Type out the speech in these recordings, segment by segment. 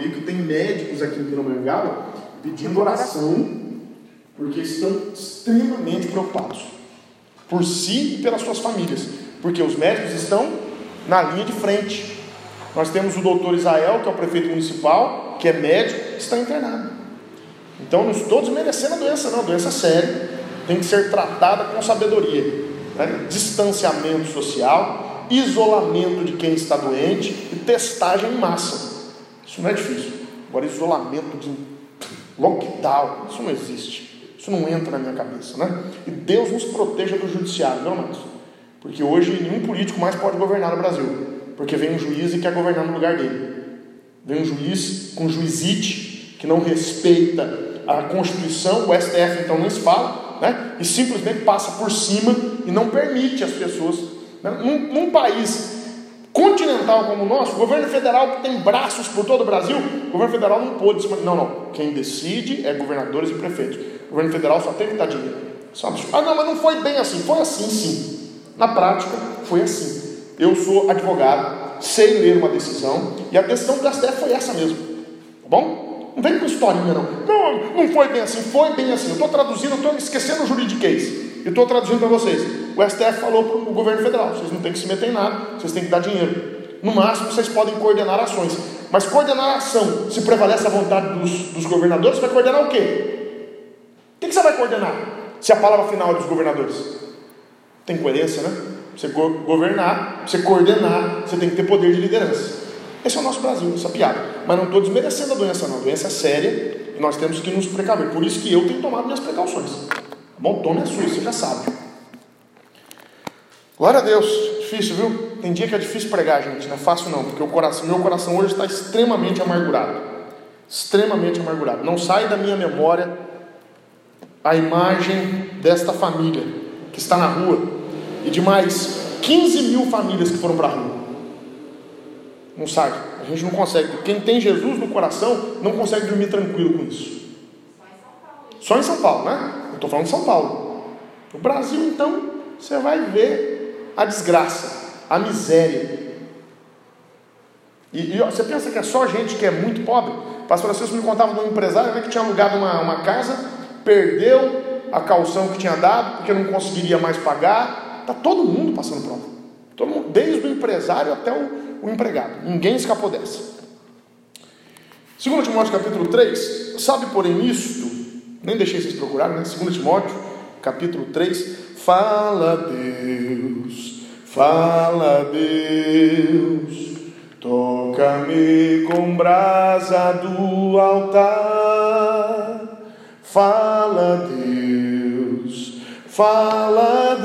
comigo que tem médicos aqui em Pinamangaba pedindo oração porque estão extremamente preocupados por si e pelas suas famílias, porque os médicos estão na linha de frente. Nós temos o doutor Israel, que é o prefeito municipal, que é médico, está internado. Então não estou desmerecendo a doença, não, a doença é séria, tem que ser tratada com sabedoria. Né? Distanciamento social, isolamento de quem está doente e testagem em massa. Isso não é difícil. Agora, isolamento de lockdown, isso não existe. Isso não entra na minha cabeça, né? E Deus nos proteja do judiciário, não mais. Porque hoje nenhum político mais pode governar no Brasil. Porque vem um juiz e quer governar no lugar dele. Vem um juiz com juizite que não respeita a Constituição, o STF então nem se fala, né? e simplesmente passa por cima e não permite as pessoas. Né? Num, num país continental como o nosso, governo federal que tem braços por todo o Brasil, o governo federal não pôde. Não, não. Quem decide é governadores e prefeitos. O governo federal só tem que dar dinheiro. Ah, não, mas não foi bem assim. Foi assim, sim. Na prática, foi assim. Eu sou advogado, sei ler uma decisão, e a decisão do STF foi essa mesmo. Tá bom? Não vem com historinha, não. Não, não foi bem assim, foi bem assim. Eu estou traduzindo, estou esquecendo o juridiquês. E estou traduzindo para vocês. O STF falou para o governo federal: vocês não têm que se meter em nada, vocês têm que dar dinheiro. No máximo, vocês podem coordenar ações. Mas coordenar a ação, se prevalece a vontade dos, dos governadores, vai coordenar o quê? O que, você vai coordenar? Se a palavra final é dos governadores. Tem coerência, né? Você governar, você coordenar, você tem que ter poder de liderança. Esse é o nosso Brasil, essa piada. Mas não estou desmerecendo a doença, não. A doença é séria e nós temos que nos precaver. Por isso que eu tenho tomado minhas precauções. Bom, tome a sua, você já sabe. Glória a Deus. Difícil, viu? Tem dia que é difícil pregar, gente. Não é fácil, não. Porque o coração, meu coração hoje está extremamente amargurado. Extremamente amargurado. Não sai da minha memória a imagem desta família que está na rua e de mais 15 mil famílias que foram para a rua. Não sai. A gente não consegue. Quem tem Jesus no coração não consegue dormir tranquilo com isso. Só em São Paulo, né? Estou falando de São Paulo. No Brasil, então, você vai ver a desgraça, a miséria. E, e você pensa que é só gente que é muito pobre? O pastor Francisco me contava de um empresário né, que tinha alugado uma, uma casa, perdeu a calção que tinha dado, porque não conseguiria mais pagar. Está todo mundo passando prova. Todo mundo, desde o empresário até o, o empregado. Ninguém escapou dessa. Segundo Timóteo capítulo 3, sabe porém isto, nem deixei vocês procurarem, né? Segundo Timóteo capítulo 3, fala Deus, fala Deus, toca-me com brasa do altar, fala Deus, fala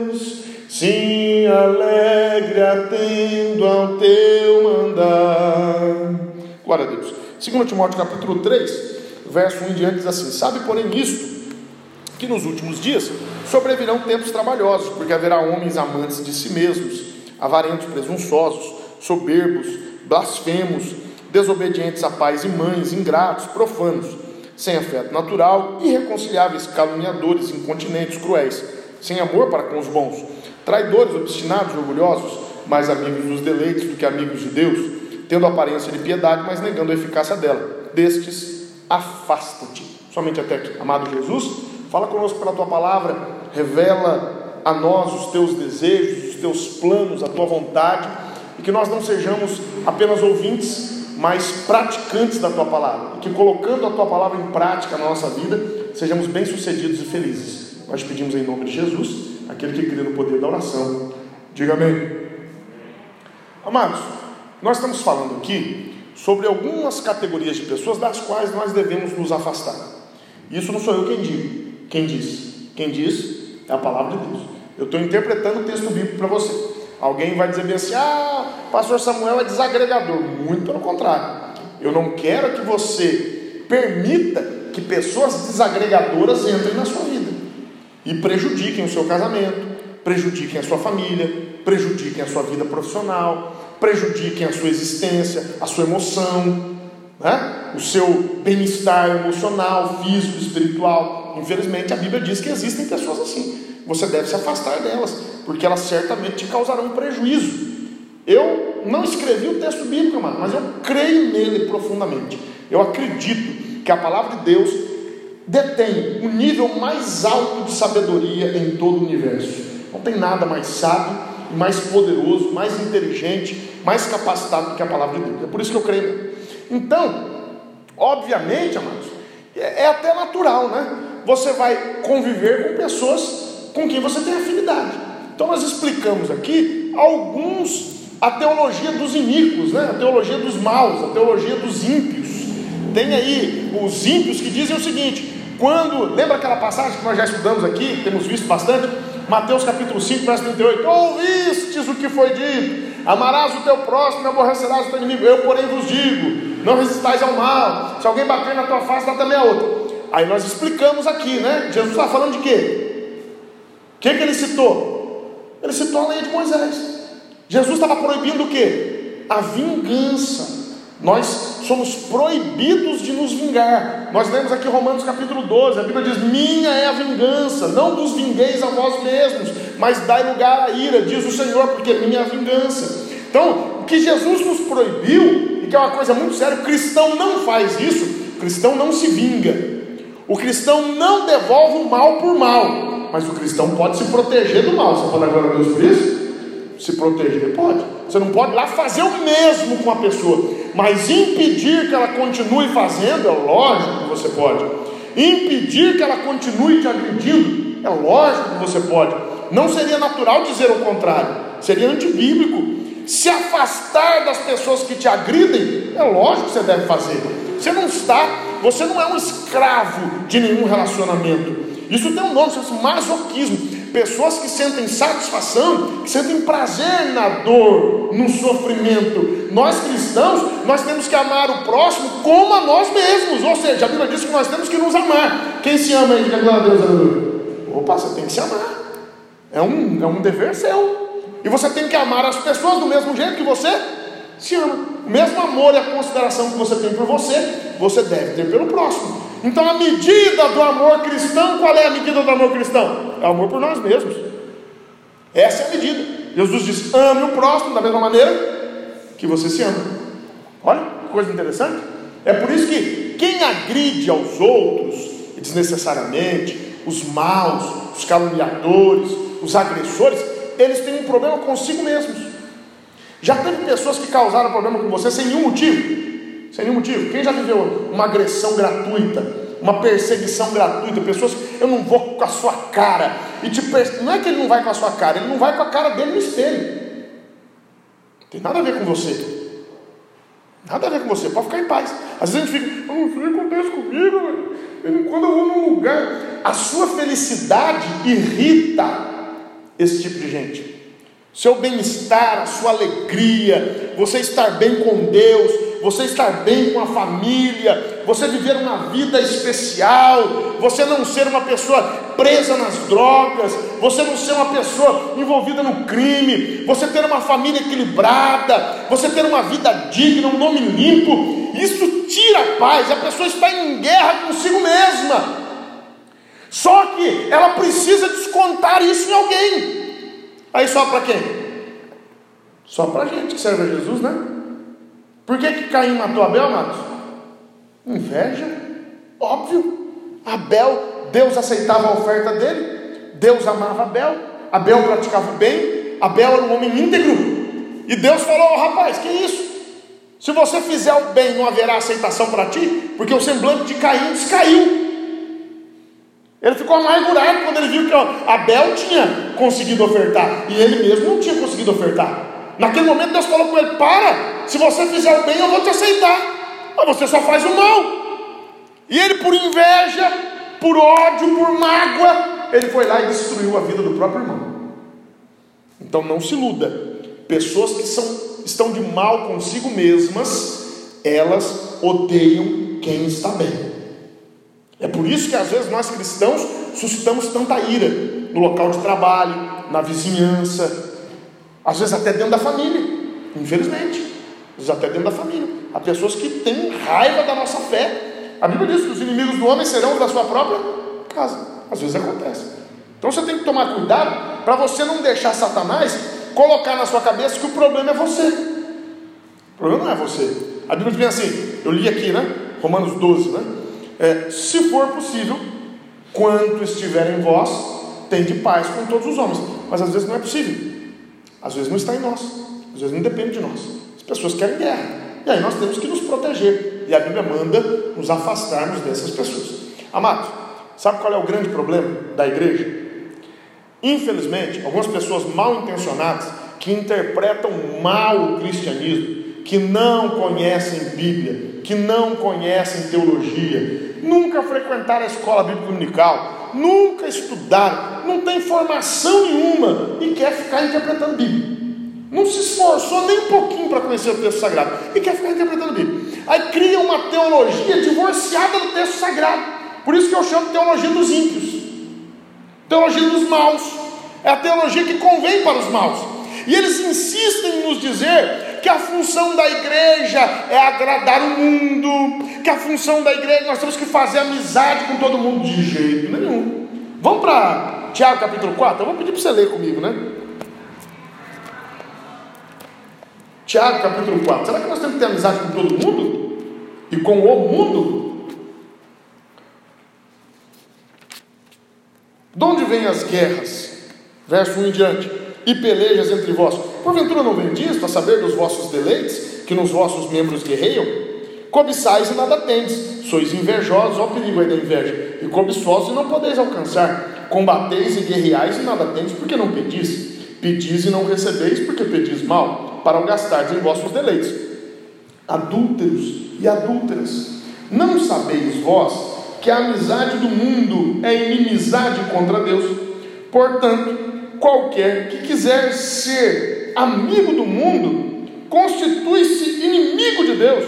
Deus, sim, alegre atendo ao teu mandar. Glória a Deus. 2 Timóteo capítulo 3, verso 1 em diante diz assim: Sabe, porém, isto, que nos últimos dias sobrevirão tempos trabalhosos, porque haverá homens amantes de si mesmos, avarentos, presunçosos, soberbos, blasfemos, desobedientes a pais e mães, ingratos, profanos, sem afeto natural, irreconciliáveis, caluniadores, incontinentes, cruéis, sem amor para com os bons, traidores, obstinados, orgulhosos, mais amigos dos deleites do que amigos de Deus, tendo aparência de piedade, mas negando a eficácia dela. Destes, afasta-te. Somente até aqui. Amado Jesus, fala conosco pela tua palavra, revela a nós os teus desejos, os teus planos, a tua vontade, e que nós não sejamos apenas ouvintes, mas praticantes da tua palavra, e que colocando a tua palavra em prática na nossa vida, sejamos bem-sucedidos e felizes. Nós pedimos em nome de Jesus, aquele que crê no poder da oração. Diga amém. Amados, nós estamos falando aqui sobre algumas categorias de pessoas das quais nós devemos nos afastar. Isso não sou eu quem digo, quem diz. Quem diz é a palavra de Deus. Eu estou interpretando o texto bíblico para você. Alguém vai dizer bem assim: ah, pastor Samuel é desagregador. Muito pelo contrário. Eu não quero que você permita que pessoas desagregadoras entrem na sua vida e prejudiquem o seu casamento, prejudiquem a sua família, prejudiquem a sua vida profissional, prejudiquem a sua existência, a sua emoção, né? o seu bem-estar emocional, físico, espiritual. Infelizmente, a Bíblia diz que existem pessoas assim. Você deve se afastar delas, porque elas certamente te causarão prejuízo. Eu não escrevi o texto bíblico, mano, mas eu creio nele profundamente. Eu acredito que a palavra de Deus detém o nível mais alto de sabedoria em todo o universo. Não tem nada mais sábio, mais poderoso, mais inteligente, mais capacitado do que a palavra de Deus. É por isso que eu creio. Então, obviamente, amados, é, é até natural, né? Você vai conviver com pessoas com quem você tem afinidade. Então nós explicamos aqui alguns a teologia dos iníquos, né? a teologia dos maus, a teologia dos ímpios. Tem aí os ímpios que dizem o seguinte: quando, lembra aquela passagem que nós já estudamos aqui, temos visto bastante? Mateus capítulo 5, verso 38. Ouvistes o que foi dito: Amarás o teu próximo e aborrecerás o teu inimigo. Eu, porém, vos digo: Não resistais ao mal. Se alguém bater na tua face, dá também a outra. Aí nós explicamos aqui, né? Jesus está falando de quê? O que, que ele citou? Ele citou a lei de Moisés. Jesus estava proibindo o quê? A vingança. Nós somos proibidos de nos vingar. Nós lemos aqui Romanos capítulo 12, a Bíblia diz: Minha é a vingança, não dos vingueis a vós mesmos, mas dai lugar à ira, diz o Senhor, porque minha é a vingança. Então, o que Jesus nos proibiu, e que é uma coisa muito séria, o cristão não faz isso, o cristão não se vinga. O cristão não devolve o mal por mal, mas o cristão pode se proteger do mal. Você pode agora a Deus por isso? Se proteger, pode. Você não pode lá fazer o mesmo com a pessoa, mas impedir que ela continue fazendo, é lógico que você pode. Impedir que ela continue te agredindo, é lógico que você pode. Não seria natural dizer o contrário, seria antibíblico. Se afastar das pessoas que te agridem, é lógico que você deve fazer. Você não está, você não é um escravo de nenhum relacionamento. Isso tem um nome, chama-se masoquismo. Pessoas que sentem satisfação, que sentem prazer na dor, no sofrimento. Nós cristãos, nós temos que amar o próximo como a nós mesmos. Ou seja, a Bíblia diz que nós temos que nos amar. Quem se ama aí, diga glória a Deus. Opa, você tem que se amar. É um, é um dever seu. E você tem que amar as pessoas do mesmo jeito que você se ama. O mesmo amor e a consideração que você tem por você, você deve ter pelo próximo. Então a medida do amor cristão, qual é a medida do amor cristão? É o amor por nós mesmos. Essa é a medida. Jesus diz: ame o próximo da mesma maneira que você se ama. Olha que coisa interessante. É por isso que quem agride aos outros desnecessariamente, os maus, os caluniadores, os agressores, eles têm um problema consigo mesmos. Já teve pessoas que causaram problema com você sem nenhum motivo? Sem nenhum motivo. Quem já viveu uma agressão gratuita, uma perseguição gratuita? Pessoas, eu não vou com a sua cara. E te perse... Não é que ele não vai com a sua cara, ele não vai com a cara dele no espelho. Não tem nada a ver com você. Nada a ver com você, pode ficar em paz. Às vezes a gente fica, oh, isso acontece comigo, quando eu vou num lugar, a sua felicidade irrita esse tipo de gente seu bem-estar, a sua alegria, você estar bem com Deus, você estar bem com a família, você viver uma vida especial, você não ser uma pessoa presa nas drogas, você não ser uma pessoa envolvida no crime, você ter uma família equilibrada, você ter uma vida digna, um nome limpo, isso tira a paz, a pessoa está em guerra consigo mesma. Só que ela precisa descontar isso em alguém. Aí só para quem? Só para gente que serve a Jesus, né? Por que, que Caim matou Abel, amados? Inveja, óbvio. Abel, Deus aceitava a oferta dele, Deus amava Abel, Abel praticava o bem, Abel era um homem íntegro. E Deus falou: oh, rapaz, que isso? Se você fizer o bem, não haverá aceitação para ti, porque o semblante de Caim descaiu. Ele ficou amargurado quando ele viu que Abel tinha conseguido ofertar e ele mesmo não tinha conseguido ofertar. Naquele momento Deus falou com ele: Para, se você fizer o bem, eu vou te aceitar, mas você só faz o mal. E ele, por inveja, por ódio, por mágoa, ele foi lá e destruiu a vida do próprio irmão. Então não se iluda. Pessoas que são, estão de mal consigo mesmas, elas odeiam quem está bem. É por isso que às vezes nós cristãos suscitamos tanta ira no local de trabalho, na vizinhança, às vezes até dentro da família, infelizmente, às vezes até dentro da família. Há pessoas que têm raiva da nossa fé. A Bíblia diz que os inimigos do homem serão da sua própria casa. Às vezes acontece. Então você tem que tomar cuidado para você não deixar Satanás colocar na sua cabeça que o problema é você. O problema não é você. A Bíblia diz assim, eu li aqui, né? Romanos 12, né? É, se for possível, quanto estiver em vós, tem de paz com todos os homens. Mas às vezes não é possível. Às vezes não está em nós. Às vezes não depende de nós. As pessoas querem guerra. E aí nós temos que nos proteger. E a Bíblia manda nos afastarmos dessas pessoas. Amado, sabe qual é o grande problema da igreja? Infelizmente, algumas pessoas mal intencionadas que interpretam mal o cristianismo, que não conhecem Bíblia, que não conhecem teologia, nunca frequentaram a escola bíblica dominical, nunca estudaram, não tem formação nenhuma e quer ficar interpretando Bíblia. Não se esforçou nem um pouquinho para conhecer o texto sagrado e quer ficar interpretando Bíblia. Aí cria uma teologia divorciada do texto sagrado. Por isso que eu chamo de teologia dos ímpios, teologia dos maus. É a teologia que convém para os maus. E eles insistem em nos dizer que a função da igreja é agradar o mundo, que a função da igreja nós temos que fazer amizade com todo mundo de jeito nenhum. Vamos para Tiago capítulo 4? Eu vou pedir para você ler comigo, né? Tiago capítulo 4. Será que nós temos que ter amizade com todo mundo? E com o mundo? De onde vêm as guerras? Verso 1 em diante. E pelejas entre vós. Porventura não vem disso, a saber dos vossos deleites, que nos vossos membros guerreiam? Cobiçais e nada tendes. Sois invejosos, ó perigo aí da inveja. E cobiçosos e não podeis alcançar. Combateis e guerreais e nada tendes, porque não pedis. Pedis e não recebeis, porque pedis mal para o gastardes em vossos deleites. Adúlteros e adúlteras, não sabeis vós que a amizade do mundo é inimizade contra Deus? Portanto, qualquer que quiser ser amigo do mundo, constitui-se inimigo de Deus.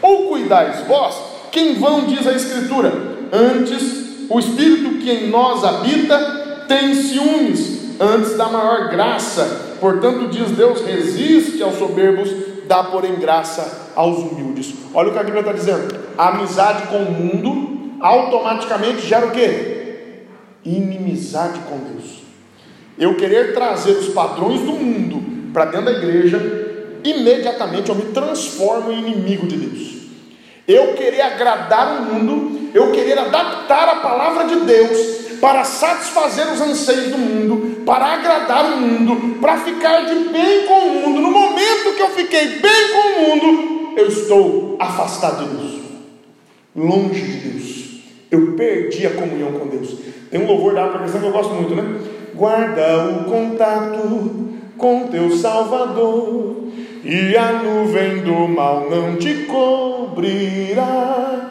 Ou cuidais vós, quem vão diz a Escritura, antes o Espírito que em nós habita tem ciúmes, antes da maior graça Portanto, diz Deus: resiste aos soberbos, dá, porém, graça aos humildes. Olha o que a Bíblia está dizendo: a amizade com o mundo automaticamente gera o que? Inimizade com Deus. Eu querer trazer os padrões do mundo para dentro da igreja, imediatamente eu me transformo em inimigo de Deus. Eu querer agradar o mundo, eu querer adaptar a palavra de Deus para satisfazer os anseios do mundo, para agradar o mundo, para ficar de bem com o mundo. No momento que eu fiquei bem com o mundo, eu estou afastado de Deus, longe de Deus. Eu perdi a comunhão com Deus. Tem um louvor da pregação que eu gosto muito, né? Guarda o contato com teu Salvador, e a nuvem do mal não te cobrirá.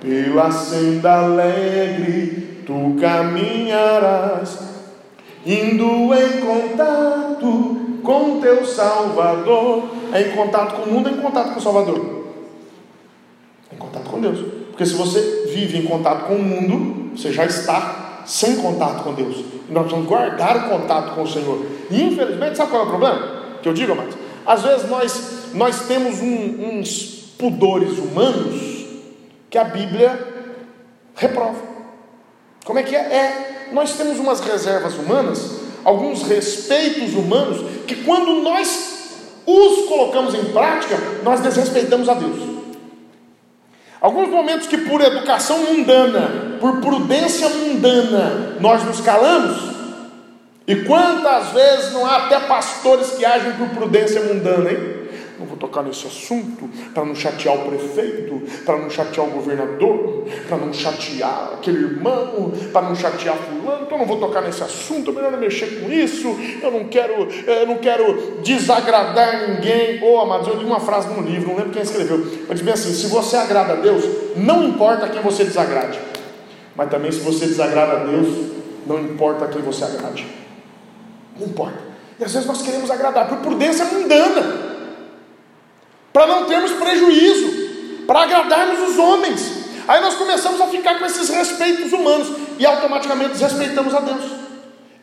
Pela senda alegre tu caminharás, indo em contato com teu Salvador. É em contato com o mundo, é em contato com o Salvador. É em contato com Deus. Porque se você vive em contato com o mundo, você já está sem contato com Deus. E nós precisamos guardar o contato com o Senhor. E infelizmente, sabe qual é o problema? Que eu digo, amados? Às vezes nós, nós temos um, uns pudores humanos que a Bíblia reprova. Como é que é? É, nós temos umas reservas humanas, alguns respeitos humanos, que quando nós os colocamos em prática, nós desrespeitamos a Deus. Alguns momentos que por educação mundana, por prudência mundana, nós nos calamos, e quantas vezes não há até pastores que agem por prudência mundana, hein? não vou tocar nesse assunto, para não chatear o prefeito, para não chatear o governador, para não chatear aquele irmão, para não chatear fulano, então não vou tocar nesse assunto, é melhor não mexer com isso, eu não quero, eu não quero desagradar ninguém. Ô oh, amados, eu li uma frase num livro, não lembro quem escreveu, mas diz bem assim: se você agrada a Deus, não importa quem você desagrade, mas também se você desagrada a Deus, não importa quem você agrade. Não importa. E às vezes nós queremos agradar por prudência mundana para não termos prejuízo, para agradarmos os homens. Aí nós começamos a ficar com esses respeitos humanos e automaticamente desrespeitamos a Deus.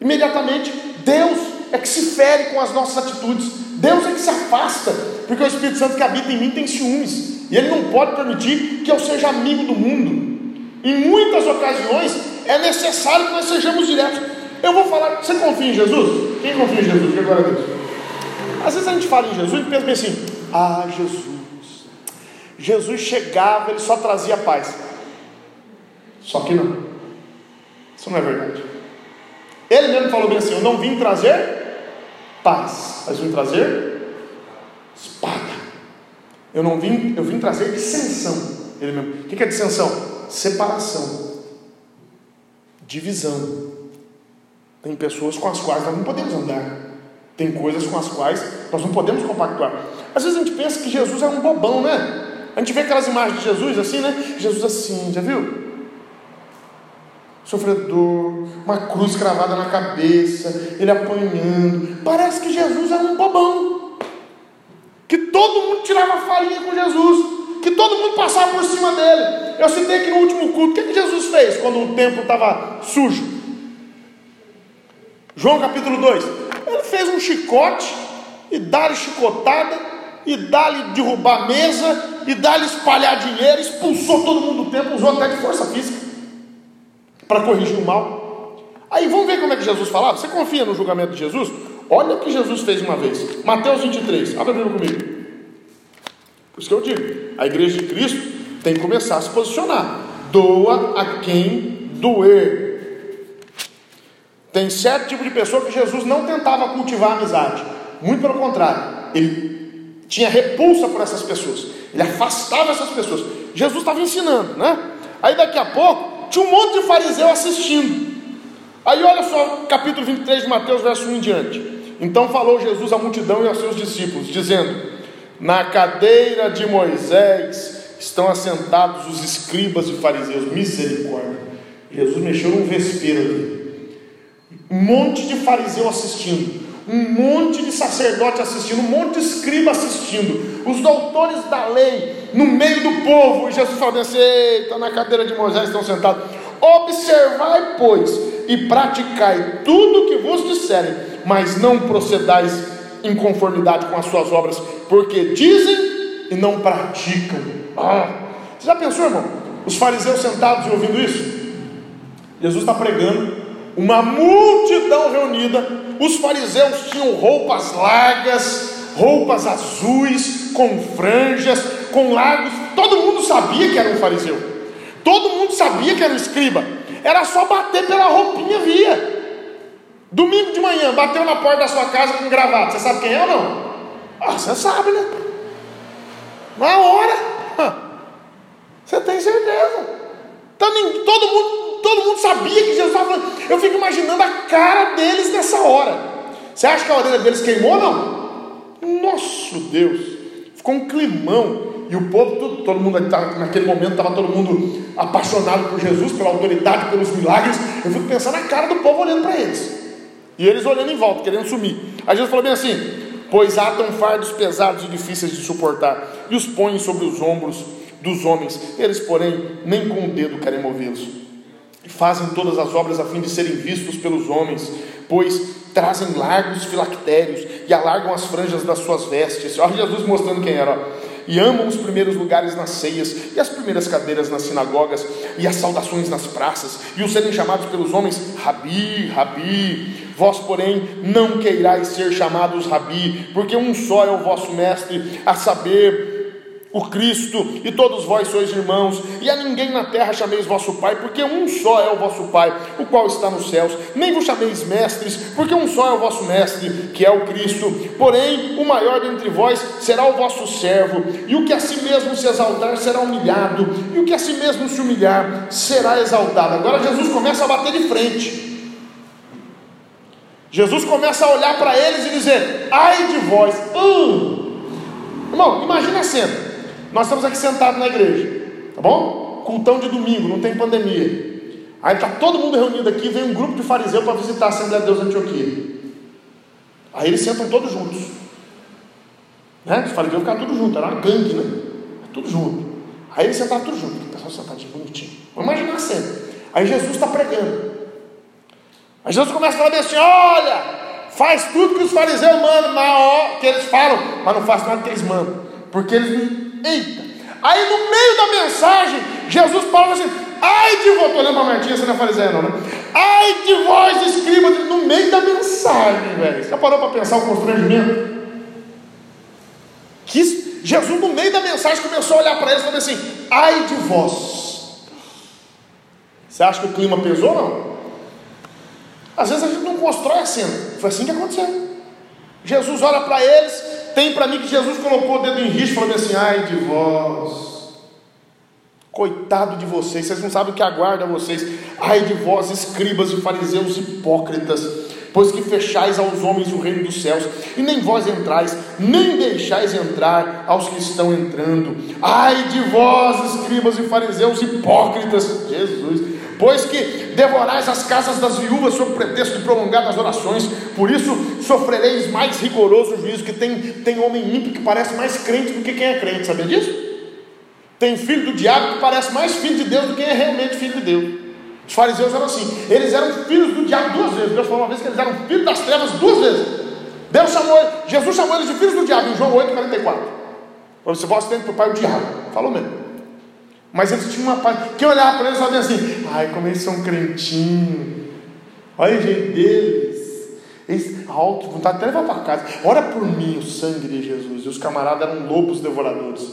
Imediatamente, Deus é que se fere com as nossas atitudes, Deus é que se afasta, porque o Espírito Santo que habita em mim tem ciúmes, e Ele não pode permitir que eu seja amigo do mundo. Em muitas ocasiões é necessário que nós sejamos diretos. Eu vou falar, você confia em Jesus? Quem confia em Jesus? Que agora Deus. Às vezes a gente fala em Jesus e pensa bem assim, Ah, Jesus. Jesus chegava, ele só trazia paz. Só que não. Isso não é verdade. Ele mesmo falou bem assim: Eu não vim trazer paz, mas vim trazer espada. Eu não vim, eu vim trazer dissensão. Ele mesmo. O que é dissensão? Separação, divisão. Tem pessoas com as quais nós não podemos andar. Tem coisas com as quais nós não podemos compactuar. Às vezes a gente pensa que Jesus é um bobão, né? A gente vê aquelas imagens de Jesus assim, né? Jesus assim, já viu? Sofredor, uma cruz cravada na cabeça, ele apanhando. Parece que Jesus era um bobão. Que todo mundo tirava farinha com Jesus. Que todo mundo passava por cima dele. Eu citei que no último culto, o que, que Jesus fez quando o templo estava sujo? João capítulo 2. Ele fez um chicote e dá-lhe chicotada, e dá-lhe derrubar mesa, e dá-lhe espalhar dinheiro, expulsou todo mundo do templo, usou até de força física para corrigir o mal. Aí vamos ver como é que Jesus falava. Você confia no julgamento de Jesus? Olha o que Jesus fez uma vez. Mateus 23. Abre a Bíblia comigo. Por isso que eu digo: a igreja de Cristo tem que começar a se posicionar. Doa a quem doer. Tem certo tipo de pessoa que Jesus não tentava cultivar amizade. Muito pelo contrário. Ele tinha repulsa por essas pessoas. Ele afastava essas pessoas. Jesus estava ensinando, né? Aí daqui a pouco tinha um monte de fariseu assistindo. Aí olha só, capítulo 23 de Mateus, verso 1 em diante. Então falou Jesus à multidão e aos seus discípulos, dizendo: Na cadeira de Moisés estão assentados os escribas e fariseus. Misericórdia. Jesus mexeu num vespeiro ali. Um monte de fariseu assistindo, um monte de sacerdote assistindo, um monte de escriba assistindo, os doutores da lei no meio do povo. E Jesus falando assim: Eita, na cadeira de Moisés estão sentados. Observai, pois, e praticai tudo o que vos disserem, mas não procedais em conformidade com as suas obras, porque dizem e não praticam. Ah, você já pensou, irmão? Os fariseus sentados e ouvindo isso? Jesus está pregando uma multidão reunida. Os fariseus tinham roupas largas, roupas azuis, com franjas, com largos. Todo mundo sabia que era um fariseu. Todo mundo sabia que era um escriba. Era só bater pela roupinha, via. Domingo de manhã, bateu na porta da sua casa com gravata. Você sabe quem é ou não? Ah, você sabe, né? Na hora. Você tem certeza. Então, todo mundo Todo mundo sabia que Jesus estava falando. Eu fico imaginando a cara deles nessa hora. Você acha que a orelha deles queimou ou não? Nosso Deus! Ficou um climão. E o povo, todo, todo mundo naquele momento estava todo mundo apaixonado por Jesus, pela autoridade, pelos milagres. Eu fico pensando na cara do povo olhando para eles. E eles olhando em volta, querendo sumir. Aí Jesus falou bem assim: Pois atam fardos pesados e difíceis de suportar, e os põem sobre os ombros dos homens. Eles, porém, nem com o dedo querem movê-los fazem todas as obras a fim de serem vistos pelos homens, pois trazem largos filactérios e alargam as franjas das suas vestes. Olha Jesus mostrando quem era. E amam os primeiros lugares nas ceias, e as primeiras cadeiras nas sinagogas, e as saudações nas praças, e os serem chamados pelos homens, Rabi, Rabi. Vós, porém, não queirais ser chamados Rabi, porque um só é o vosso mestre, a saber, o Cristo, e todos vós sois irmãos, e a ninguém na terra chameis vosso Pai, porque um só é o vosso Pai, o qual está nos céus, nem vos chameis mestres, porque um só é o vosso mestre, que é o Cristo, porém o maior dentre vós será o vosso servo, e o que a si mesmo se exaltar será humilhado, e o que a si mesmo se humilhar será exaltado. Agora Jesus começa a bater de frente. Jesus começa a olhar para eles e dizer: ai de vós, hum. irmão, imagina a cena. Nós estamos aqui sentados na igreja, tá bom? Cultão de domingo, não tem pandemia. Aí está todo mundo reunido aqui, vem um grupo de fariseus para visitar a Assembleia de Deus Antioquia. Aí eles sentam todos juntos. Né? Os fariseus ficaram tudo junto, era uma gangue, né? Tudo junto. Aí eles sentaram tudo junto, o pessoal sentadinho, bonitinho. Vamos imaginar a cena. Aí Jesus está pregando. Aí Jesus começa a falar assim: olha, faz tudo que os fariseus mandam, que eles falam, mas não faz nada que eles mandam. Porque eles Eita! Aí no meio da mensagem, Jesus fala assim: ai de vós, estou olhando para Martinha, você não é fariseu, não, né? Ai de vós, escribas, no meio da mensagem, velho. Você parou para pensar o constrangimento? Que Jesus, no meio da mensagem, começou a olhar para eles e falou assim: ai de vós. Você acha que o clima pesou ou não? Às vezes a gente não constrói a cena. Foi assim que aconteceu. Jesus olha para eles, tem para mim que Jesus colocou o dedo em risco falou assim: ai de vós. Coitado de vocês, vocês não sabem o que aguarda vocês. Ai de vós, escribas e fariseus hipócritas, pois que fechais aos homens o reino dos céus, e nem vós entrais, nem deixais entrar aos que estão entrando. Ai de vós, escribas e fariseus hipócritas, Jesus, pois que devorais as casas das viúvas sob pretexto de prolongar as orações, por isso sofrereis mais rigoroso juízo, que tem, tem homem ímpio que parece mais crente do que quem é crente, sabia disso? Tem filho do diabo que parece mais filho de Deus do que é realmente filho de Deus. Os fariseus eram assim, eles eram filhos do diabo duas vezes. Deus falou uma vez que eles eram filhos das trevas duas vezes. Deus chamou, Jesus chamou eles de filhos do diabo em João 8, 44. Você vós tem para o pai o diabo. Falou mesmo. Mas eles tinham uma paz. Quem olhava para eles sabia assim, ai, como eles são crentinhos. Olha o jeito deles. Eles, ah, que vontade até levar para casa. Ora por mim o sangue de Jesus. E os camaradas eram lobos devoradores.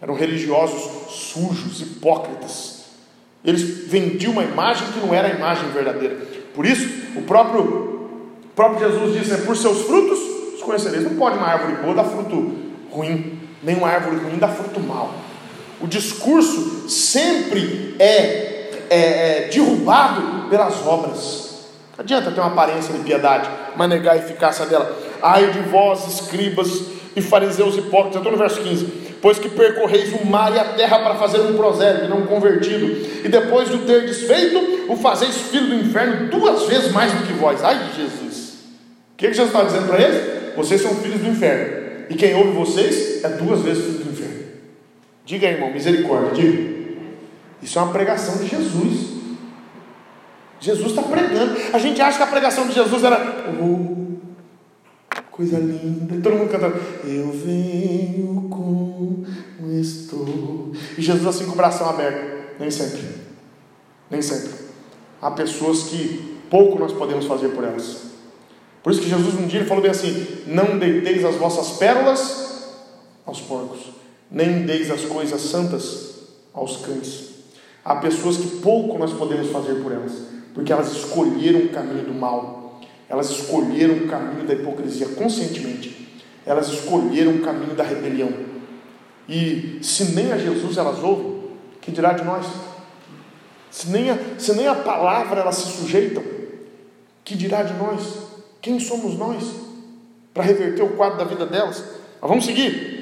Eram religiosos sujos, hipócritas. Eles vendiam uma imagem que não era a imagem verdadeira. Por isso, o próprio, o próprio Jesus disse: né, por seus frutos os conhecereis. Não pode uma árvore boa dar fruto ruim, nem uma árvore ruim dar fruto mal. O discurso sempre é, é, é derrubado pelas obras. Não adianta ter uma aparência de piedade, mas negar a eficácia dela. Ai de vós, escribas e fariseus hipócritas. Estou no verso 15 pois que percorreis o mar e a terra para fazer um prosélito, não convertido, e depois de o ter desfeito, o fazeis filho do inferno duas vezes mais do que vós. Ai de Jesus! O que, Jesus está dizendo para eles? Vocês são filhos do inferno, e quem ouve vocês é duas vezes filho. Diga irmão, misericórdia, diga. Isso é uma pregação de Jesus. Jesus está pregando. A gente acha que a pregação de Jesus era. Oh, coisa linda. Todo mundo cantando. Eu venho como estou. E Jesus assim com o bração aberto. Nem sempre. Nem sempre. Há pessoas que pouco nós podemos fazer por elas. Por isso que Jesus um dia falou bem assim: Não deiteis as vossas pérolas aos porcos, nem deis as coisas santas aos cães. Há pessoas que pouco nós podemos fazer por elas, porque elas escolheram o caminho do mal elas escolheram o caminho da hipocrisia conscientemente. Elas escolheram o caminho da rebelião. E se nem a Jesus elas ouvem, que dirá de nós? Se nem a, se nem a palavra elas se sujeitam, que dirá de nós? Quem somos nós para reverter o quadro da vida delas? Mas vamos seguir.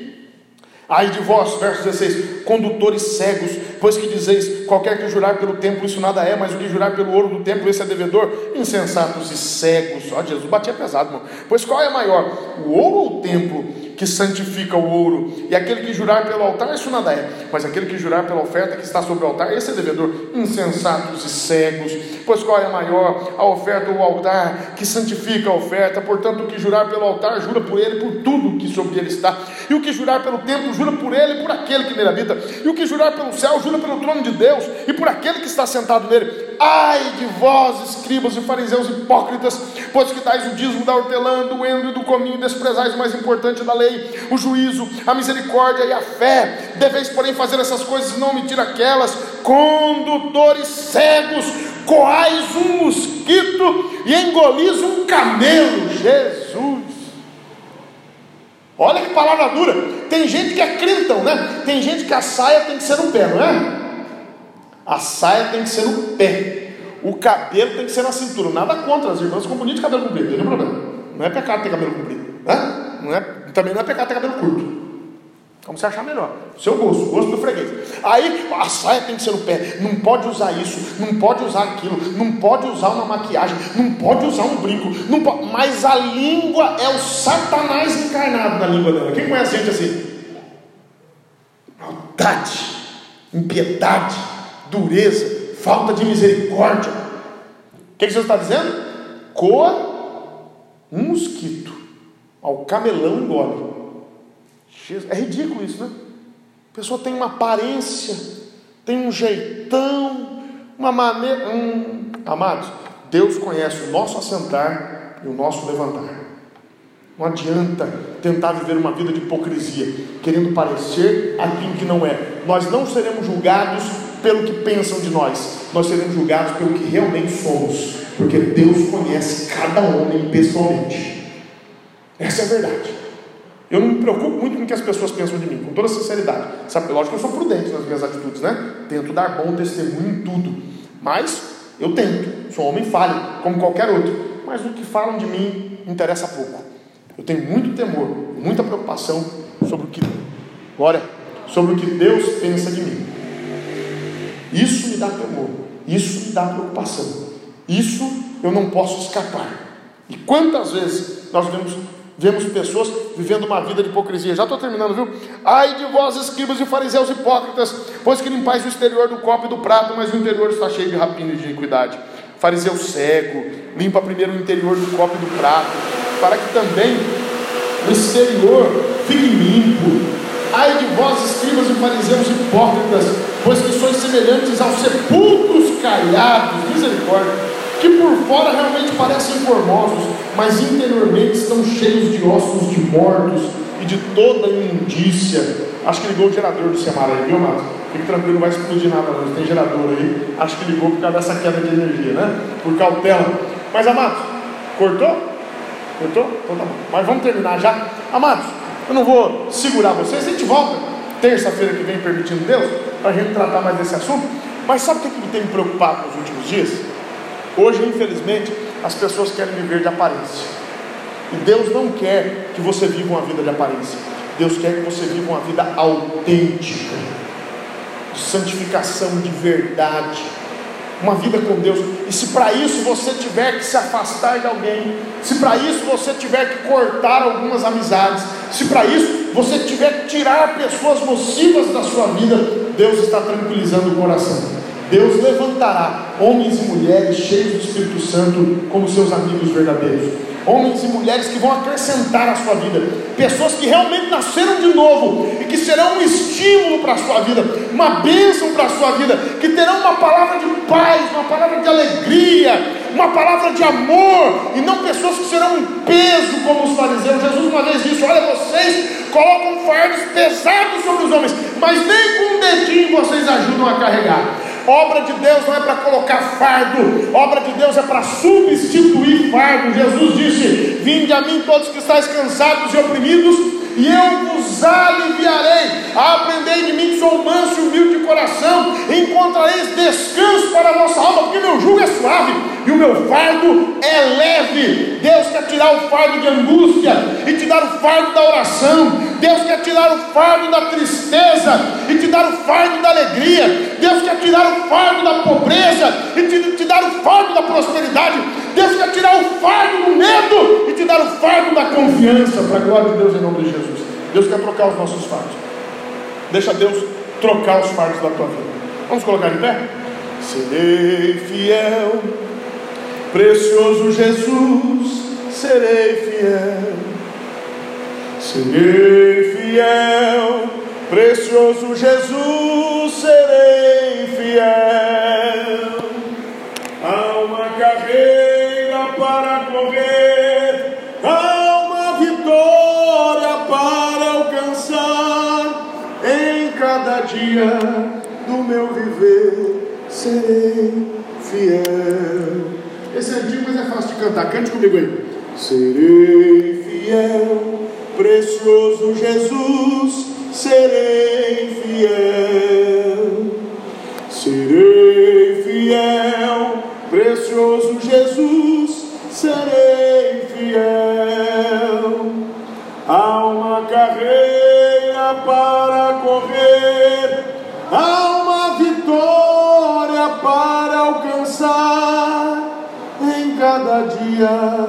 Ai de vós, verso 16, condutores cegos, pois que dizeis: qualquer que jurar pelo templo, isso nada é, mas o que jurar pelo ouro do templo, esse é devedor. Insensatos e cegos. Ó, Jesus batia pesado, irmão. Pois qual é maior, o ouro ou o templo que santifica o ouro? E aquele que jurar pelo altar, isso nada é, mas aquele que jurar pela oferta que está sobre o altar, esse é devedor. Insensatos e cegos. Pois qual é maior, a oferta ou o altar que santifica a oferta? Portanto, o que jurar pelo altar, jura por ele, por tudo que sobre ele está. E o que jurar pelo templo, jura por ele por aquele que nele habita. E o que jurar pelo céu, jura pelo trono de Deus e por aquele que está sentado nele. Ai de vós, escribas e fariseus hipócritas, pois que dais o dízimo da hortelã, do endo e do cominho, desprezais o mais importante da lei, o juízo, a misericórdia e a fé. Deveis, porém, fazer essas coisas e não omitir aquelas. Condutores cegos, coais um mosquito e engolis um camelo. Jesus! Olha que palavra dura. Tem gente que é né? Tem gente que a saia tem que ser no pé, não é? A saia tem que ser no pé. O cabelo tem que ser na cintura. Nada contra as irmãs com bonito cabelo comprido, não tem problema. Não é pecado ter cabelo comprido. Né? Não é, também não é pecado ter cabelo curto. Como você achar melhor. Seu gosto, gosto do freguês. Aí a saia tem que ser no pé. Não pode usar isso, não pode usar aquilo, não pode usar uma maquiagem, não pode usar um brinco. Não pode... Mas a língua é o Satanás encarnado na língua dela. Quem conhece gente assim? Maldade, impiedade, dureza, falta de misericórdia. O que, que Jesus está dizendo? Coa um mosquito, ao camelão engole. É ridículo isso, né? A pessoa tem uma aparência, tem um jeitão, uma maneira. Hum, amados, Deus conhece o nosso assentar e o nosso levantar. Não adianta tentar viver uma vida de hipocrisia, querendo parecer aquilo que não é. Nós não seremos julgados pelo que pensam de nós, nós seremos julgados pelo que realmente somos, porque Deus conhece cada homem pessoalmente. Essa é a verdade. Eu não me preocupo muito com o que as pessoas pensam de mim, com toda sinceridade. Sabe, lógico que eu sou prudente nas minhas atitudes, né? Tento dar bom testemunho em tudo. Mas eu tento. Sou um homem falho, como qualquer outro. Mas o que falam de mim interessa pouco. Eu tenho muito temor, muita preocupação sobre o que, glória, sobre o que Deus pensa de mim. Isso me dá temor, isso me dá preocupação. Isso eu não posso escapar. E quantas vezes nós vemos, vemos pessoas vivendo uma vida de hipocrisia? Já estou terminando, viu? Ai de vós, escribas e fariseus hipócritas, pois que limpais o exterior do copo e do prato, mas o interior está cheio de rapina e de iniquidade. Fariseu cego, limpa primeiro o interior do copo e do prato, para que também o exterior fique limpo. Ai de vós, escribas e fariseus hipócritas, pois que sois semelhantes aos sepulcros caiados, misericórdia, que por fora realmente parecem formosos, mas interiormente estão cheios de ossos de mortos e de toda imundícia. Acho que ligou o gerador do Semara aí, viu, Marcos? Fique tranquilo, não vai explodir nada, não. Tem gerador aí. Acho que ligou por causa dessa queda de energia, né? Por cautela. Mas, Amados, cortou? Cortou? Então tá bom. Mas vamos terminar já. Amados, eu não vou segurar vocês, a gente volta terça-feira que vem, permitindo Deus, para a gente tratar mais desse assunto. Mas sabe o que, que tem me preocupado nos últimos dias? Hoje, infelizmente, as pessoas querem viver de aparência. E Deus não quer que você viva uma vida de aparência. Deus quer que você viva uma vida autêntica, de santificação, de verdade uma vida com Deus. E se para isso você tiver que se afastar de alguém, se para isso você tiver que cortar algumas amizades, se para isso você tiver que tirar pessoas nocivas da sua vida, Deus está tranquilizando o coração. Deus levantará homens e mulheres cheios do Espírito Santo como seus amigos verdadeiros homens e mulheres que vão acrescentar a sua vida, pessoas que realmente nasceram de novo e que serão um estímulo para a sua vida, uma bênção para a sua vida, que terão uma palavra de paz, uma palavra de alegria, uma palavra de amor, e não pessoas que serão um peso como os fariseus. Jesus uma vez disse: Olha, vocês colocam fardos pesados sobre os homens, mas nem com um dedinho vocês ajudam a carregar. Obra de Deus não é para colocar fardo, obra de Deus é para substituir fardo. Jesus disse: Vinde a mim todos que estáis cansados e oprimidos, e eu vos aliviarei. Aprendei de mim que sou manso e humilde de coração, encontrareis descanso para a vossa alma, porque meu jugo é suave e o meu fardo é leve. Deus quer tirar o fardo de angústia e te dar o fardo da oração. Deus quer tirar o fardo da tristeza e te dar o fardo da alegria. Deus quer tirar o fardo da pobreza e te, te dar o fardo da prosperidade. Deus quer tirar o fardo do medo e te dar o fardo da confiança, para a glória de Deus em nome de Jesus. Deus quer trocar os nossos fardos. Deixa Deus trocar os fardos da tua vida. Vamos colocar de pé? Serei fiel, precioso Jesus, serei fiel Serei fiel, precioso Jesus, serei fiel. Dia do meu viver, serei fiel. Esse é antigo, mas é fácil de cantar. Cante comigo aí. Serei fiel precioso Jesus, serei fiel. Serei fiel, precioso Jesus, serei fiel. Há uma carreira para correr, há uma vitória para alcançar em cada dia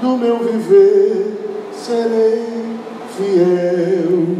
do meu viver serei fiel.